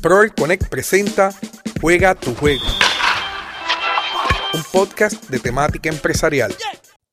Proel Connect presenta Juega tu juego. Un podcast de temática empresarial.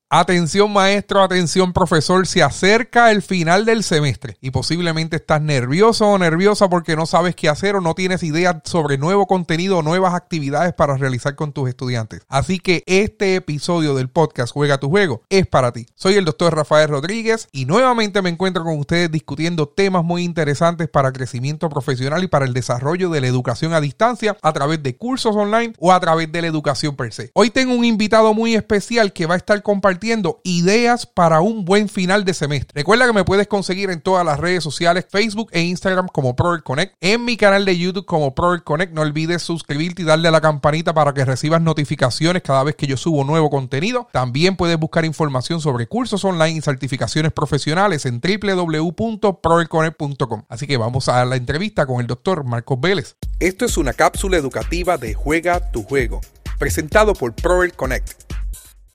Atención maestro, atención profesor, se acerca el final del semestre y posiblemente estás nervioso o nerviosa porque no sabes qué hacer o no tienes idea sobre nuevo contenido o nuevas actividades para realizar con tus estudiantes. Así que este episodio del podcast Juega tu juego es para ti. Soy el doctor Rafael Rodríguez y nuevamente me encuentro con ustedes discutiendo temas muy interesantes para crecimiento profesional y para el desarrollo de la educación a distancia a través de cursos online o a través de la educación per se. Hoy tengo un invitado muy especial que va a estar compartiendo ideas para un buen final de semestre. Recuerda que me puedes conseguir en todas las redes sociales, Facebook e Instagram como Prover Connect, en mi canal de YouTube como Prover Connect. No olvides suscribirte y darle a la campanita para que recibas notificaciones cada vez que yo subo nuevo contenido. También puedes buscar información sobre cursos online y certificaciones profesionales en www.proverconnect.com. Así que vamos a la entrevista con el doctor Marcos Vélez. Esto es una cápsula educativa de Juega tu Juego, presentado por Prover Connect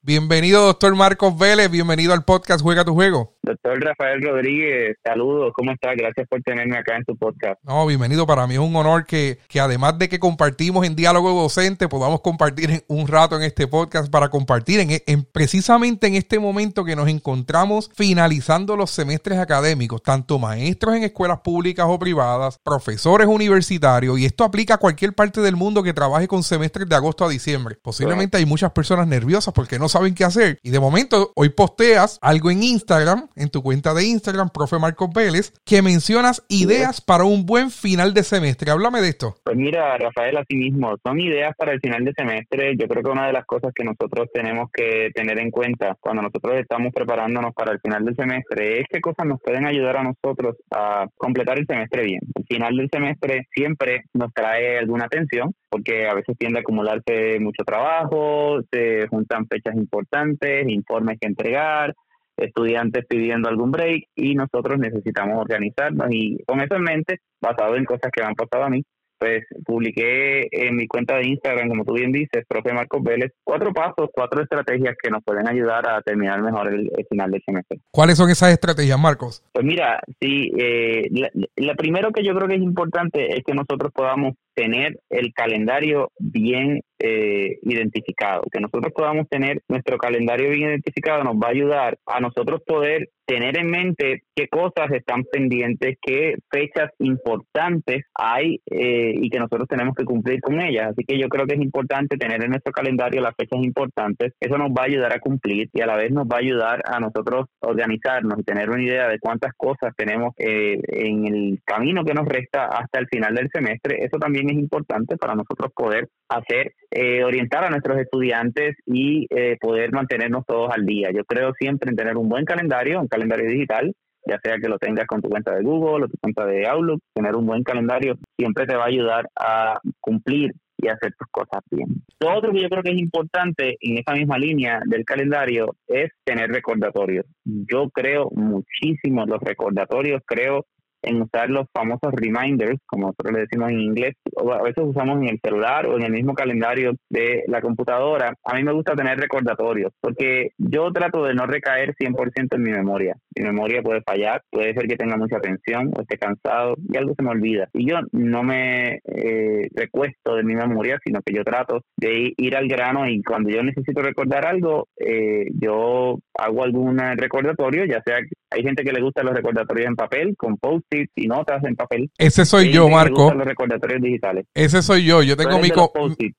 Bienvenido, doctor Marcos Vélez. Bienvenido al podcast Juega tu Juego. Doctor Rafael Rodríguez, saludos, ¿cómo está? Gracias por tenerme acá en tu podcast. No, bienvenido, para mí es un honor que, que además de que compartimos en diálogo docente, podamos compartir un rato en este podcast para compartir en, en, precisamente en este momento que nos encontramos finalizando los semestres académicos, tanto maestros en escuelas públicas o privadas, profesores universitarios, y esto aplica a cualquier parte del mundo que trabaje con semestres de agosto a diciembre. Posiblemente hay muchas personas nerviosas porque no saben qué hacer. Y de momento, hoy posteas algo en Instagram en tu cuenta de Instagram, profe Marcos Vélez, que mencionas ideas para un buen final de semestre. Háblame de esto. Pues mira, Rafael, así mismo, son ideas para el final de semestre. Yo creo que una de las cosas que nosotros tenemos que tener en cuenta cuando nosotros estamos preparándonos para el final del semestre es qué cosas nos pueden ayudar a nosotros a completar el semestre bien. El final del semestre siempre nos trae alguna tensión porque a veces tiende a acumularse mucho trabajo, se juntan fechas importantes, informes que entregar, estudiantes pidiendo algún break y nosotros necesitamos organizarnos y con eso en mente, basado en cosas que me han pasado a mí, pues publiqué en mi cuenta de Instagram, como tú bien dices, profe Marcos Vélez, cuatro pasos, cuatro estrategias que nos pueden ayudar a terminar mejor el, final del semestre. ¿Cuáles son esas estrategias, Marcos? Pues mira, sí, eh, la primero que yo creo que es importante es que nosotros podamos tener el calendario bien eh, identificado. Que nosotros podamos tener nuestro calendario bien identificado nos va a ayudar a nosotros poder tener en mente qué cosas están pendientes, qué fechas importantes hay eh, y que nosotros tenemos que cumplir con ellas. Así que yo creo que es importante tener en nuestro calendario las fechas importantes. Eso nos va a ayudar a cumplir y a la vez nos va a ayudar a nosotros organizarnos y tener una idea de cuántas cosas tenemos eh, en el camino que nos resta hasta el final del semestre. Eso también es importante para nosotros poder hacer, eh, orientar a nuestros estudiantes y eh, poder mantenernos todos al día. Yo creo siempre en tener un buen calendario, un calendario digital, ya sea que lo tengas con tu cuenta de Google o tu cuenta de Outlook, tener un buen calendario siempre te va a ayudar a cumplir y hacer tus cosas bien. Lo otro que yo creo que es importante en esa misma línea del calendario es tener recordatorios. Yo creo muchísimo los recordatorios, creo en usar los famosos reminders, como nosotros le decimos en inglés, o a veces usamos en el celular o en el mismo calendario de la computadora. A mí me gusta tener recordatorios, porque yo trato de no recaer 100% en mi memoria. Mi memoria puede fallar, puede ser que tenga mucha tensión o esté cansado y algo se me olvida. Y yo no me eh, recuesto de mi memoria, sino que yo trato de ir al grano y cuando yo necesito recordar algo, eh, yo hago algún recordatorio, ya sea hay gente que le gusta los recordatorios en papel, con post-its y notas en papel. Ese soy yo, Marco. Los recordatorios digitales. Ese soy yo. Yo tengo mi,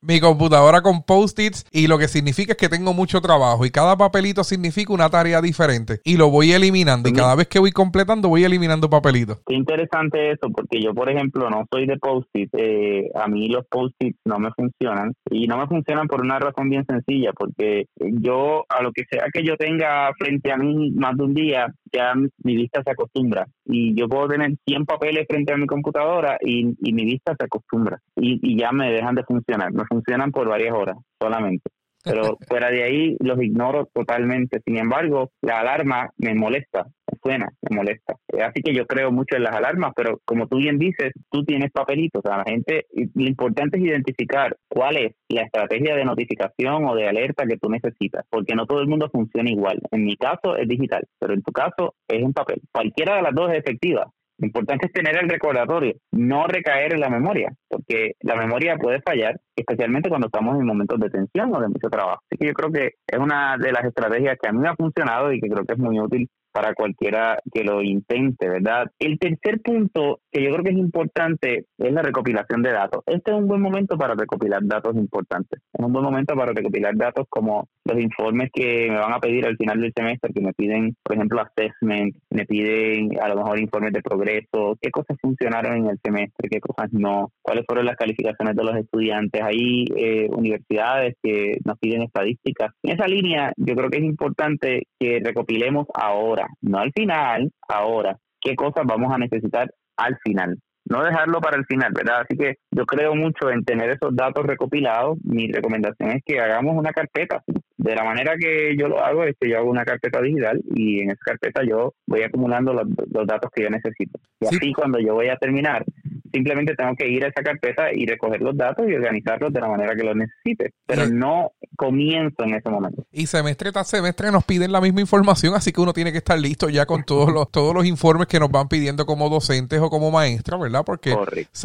mi computadora con post-its y lo que significa es que tengo mucho trabajo y cada papelito significa una tarea diferente y lo voy eliminando y cada vez que voy completando voy eliminando papelitos. Qué interesante eso porque yo, por ejemplo, no soy de post-it. Eh, a mí los post-its no me funcionan y no me funcionan por una razón bien sencilla porque yo a lo que sea que yo tenga frente a mí más de un día ya mi vista se acostumbra. Y yo puedo tener 100 papeles frente a mi computadora y, mi vista se acostumbra. Y, y ya me dejan de funcionar. Me funcionan por varias horas solamente pero fuera de ahí los ignoro totalmente. Sin embargo, la alarma me molesta, suena, me molesta. Así que yo creo mucho en las alarmas, pero como tú bien dices, tú tienes papelitos. O sea, la gente, lo importante es identificar cuál es la estrategia de notificación o de alerta que tú necesitas, porque no todo el mundo funciona igual. En mi caso es digital, pero en tu caso es en papel. Cualquiera de las dos es efectiva Lo importante es tener el recordatorio, no recaer en la memoria, porque la memoria puede fallar, especialmente cuando estamos en momentos de tensión o de mucho trabajo. Así que yo creo que es una de las estrategias que a mí me ha funcionado y que creo que es muy útil para cualquiera que lo intente, ¿verdad? El tercer punto que yo creo que es importante es la recopilación de datos. Este es un buen momento para recopilar datos importantes. Es un buen momento para recopilar datos como los informes que me van a pedir al final del semestre, que me piden, por ejemplo, assessment, me piden a lo mejor informes de progreso, qué cosas funcionaron en el semestre, qué cosas no, cuáles fueron las calificaciones de los estudiantes. Hay eh, universidades que nos piden estadísticas. En esa línea, yo creo que es importante que recopilemos ahora no al final, ahora, qué cosas vamos a necesitar al final. No dejarlo para el final, ¿verdad? Así que yo creo mucho en tener esos datos recopilados. Mi recomendación es que hagamos una carpeta. De la manera que yo lo hago es que yo hago una carpeta digital y en esa carpeta yo voy acumulando los, datos que yo necesito. Y así cuando yo voy a terminar, simplemente tengo que ir a esa carpeta y recoger los datos y organizarlos de la manera que los necesite, pero no comienzo en ese momento. Y semestre tras semestre nos piden la misma información, así que uno tiene que estar listo ya con todos los todos los informes que nos van pidiendo como docentes o como maestros, ¿verdad? Porque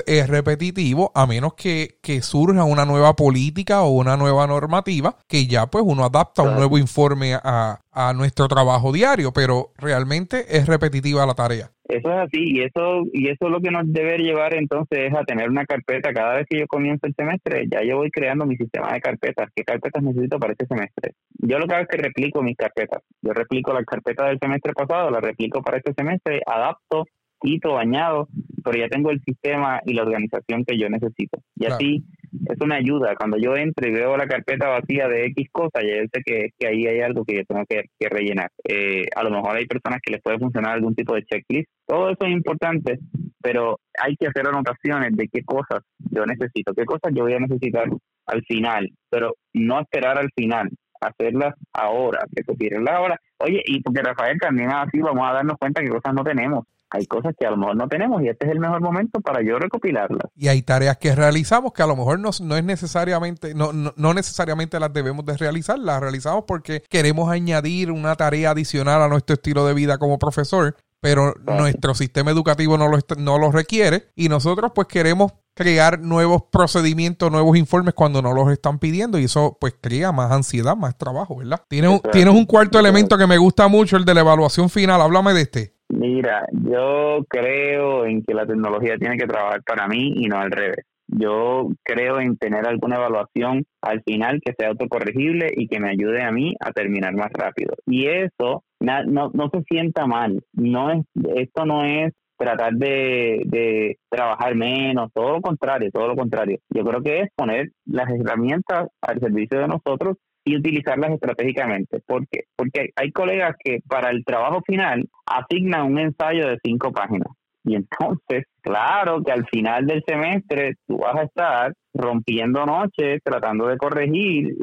es repetitivo, a menos que, que surja una nueva política o una nueva normativa, que ya pues uno adapta un nuevo informe a, a nuestro trabajo diario, pero realmente es repetitiva la tarea. Eso es así y eso y eso es lo que nos debe llevar entonces es a tener una carpeta cada vez que yo comienzo el semestre, ya yo voy creando mi sistema de carpetas, qué carpetas necesito para este semestre. Yo lo que hago es que replico mis carpetas. Yo replico la carpeta del semestre pasado, la replico para este semestre, adapto, quito, añado, pero ya tengo el sistema y la organización que yo necesito. Y así eso me ayuda. Cuando yo entro y veo la carpeta vacía de X cosas, ya sé que, que ahí hay algo que yo tengo que, rellenar. Eh, a lo mejor hay personas que les puede funcionar algún tipo de checklist. Todo eso es importante, pero hay que hacer anotaciones de qué cosas yo necesito, qué cosas yo voy a necesitar al final, pero no esperar al final, hacerlas ahora, recopilarlas ahora. Oye, y porque Rafael también así vamos a darnos cuenta que cosas no tenemos hay cosas que a lo mejor no tenemos y este es el mejor momento para yo recopilarlas. Y hay tareas que realizamos que a lo mejor no, no es necesariamente, no, no, necesariamente las debemos de realizar, las realizamos porque queremos añadir una tarea adicional a nuestro estilo de vida como profesor, pero nuestro sistema educativo no lo, no lo requiere y nosotros pues queremos crear nuevos procedimientos, nuevos informes cuando no los están pidiendo y eso pues crea más ansiedad, más trabajo, ¿verdad? Tienes, tienes un cuarto elemento que me gusta mucho, el de la evaluación final, háblame de este. Mira, yo creo en que la tecnología tiene que trabajar para mí y no al revés. Yo creo en tener alguna evaluación al final que sea autocorregible y que me ayude a mí a terminar más rápido. Y eso no, no se sienta mal. No es, esto no es tratar de, de trabajar menos, todo lo contrario, todo lo contrario. Yo creo que es poner las herramientas al servicio de nosotros y utilizarlas estratégicamente. ¿Por qué? Porque hay colegas que para el trabajo final asignan un ensayo de cinco páginas. Y entonces, claro que al final del semestre tú vas a estar rompiendo noches, tratando de corregir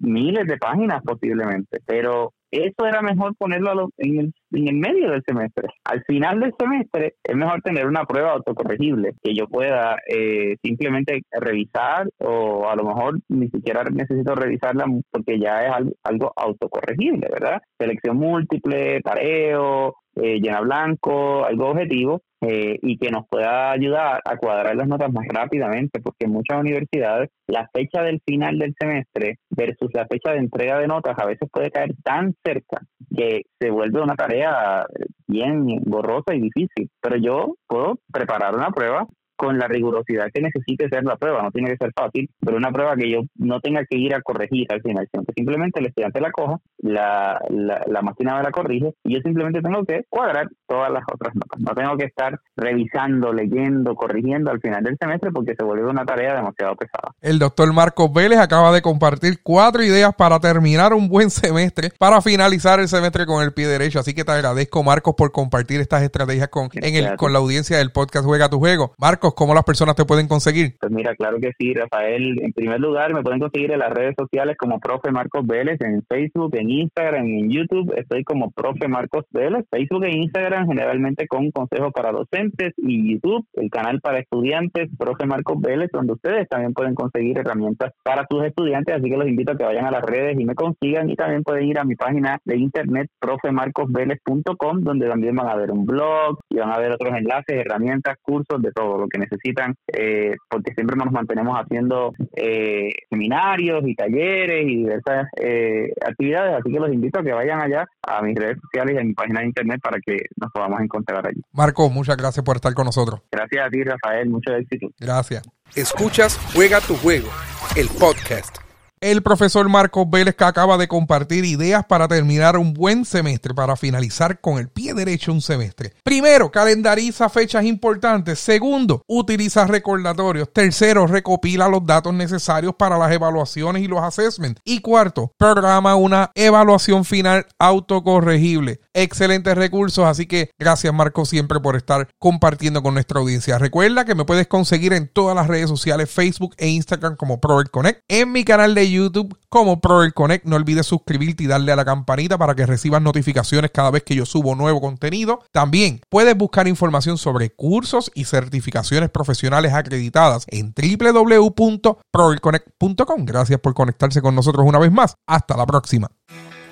miles de páginas posiblemente, pero eso era mejor ponerlo en el, en el medio del semestre. Al final del semestre es mejor tener una prueba autocorregible que yo pueda eh, simplemente revisar o a lo mejor ni siquiera necesito revisarla porque ya es algo, algo autocorregible, ¿verdad? Selección múltiple, tareo, eh, llena blanco, algo objetivo eh, y que nos pueda ayudar a cuadrar las notas más rápidamente, porque en muchas universidades la fecha del final del semestre versus la fecha de entrega de notas a veces puede caer tan cerca que se vuelve una tarea bien borrosa y difícil. Pero yo puedo preparar una prueba con la rigurosidad que necesite ser la prueba, no tiene que ser fácil, pero una prueba que yo no tenga que ir a corregir al final, sino que simplemente el estudiante la coja, la, la, máquina me la corrige y yo simplemente tengo que cuadrar todas las otras notas. No tengo que estar revisando, leyendo, corrigiendo al final del semestre porque se vuelve una tarea demasiado pesada. El doctor Marcos Vélez acaba de compartir cuatro ideas para terminar un buen semestre, para finalizar el semestre con el pie derecho. Así que te agradezco, Marcos, por compartir estas estrategias con, en el, con la audiencia del podcast Juega tu Juego. Marcos, Marcos, ¿cómo las personas te pueden conseguir? Pues mira, claro que sí, Rafael. En primer lugar, me pueden conseguir en las redes sociales como Profe Marcos Vélez, en Facebook, en Instagram, en YouTube. Estoy como Profe Marcos Vélez, Facebook e Instagram, generalmente con consejos para docentes y YouTube, el canal para estudiantes, Profe Marcos Vélez, donde ustedes también pueden conseguir herramientas para sus estudiantes. Así que los invito a que vayan a las redes y me consigan y también pueden ir a mi página de internet profemarcosvélez.com donde también van a ver un blog y van a ver otros enlaces, herramientas, cursos, de todo lo que necesitan, eh, porque siempre nos mantenemos haciendo eh, seminarios y talleres y diversas eh, actividades, así que los invito a que vayan allá a mis redes sociales y a mi página de internet para que nos podamos encontrar allí. Marco, muchas gracias por estar con nosotros. Gracias a ti, Rafael, mucho éxito. Gracias. Escuchas Juega tu juego, el podcast el profesor Marcos Vélez que acaba de compartir ideas para terminar un buen semestre, para finalizar con el pie derecho un semestre. Primero, calendariza fechas importantes. Segundo, utiliza recordatorios. Tercero, recopila los datos necesarios para las evaluaciones y los assessments. Y cuarto, programa una evaluación final autocorregible. Excelentes recursos, así que gracias Marcos siempre por estar compartiendo con nuestra audiencia. Recuerda que me puedes conseguir en todas las redes sociales, Facebook e Instagram como Prover Connect, en mi canal de YouTube como Proel Connect. No olvides suscribirte y darle a la campanita para que recibas notificaciones cada vez que yo subo nuevo contenido. También puedes buscar información sobre cursos y certificaciones profesionales acreditadas en www.proelconnect.com. Gracias por conectarse con nosotros una vez más. Hasta la próxima.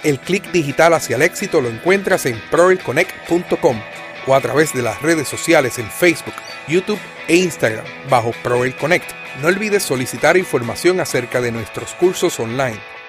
El clic digital hacia el éxito lo encuentras en proelconnect.com o a través de las redes sociales en Facebook, YouTube e Instagram bajo Proel Connect. No olvides solicitar información acerca de nuestros cursos online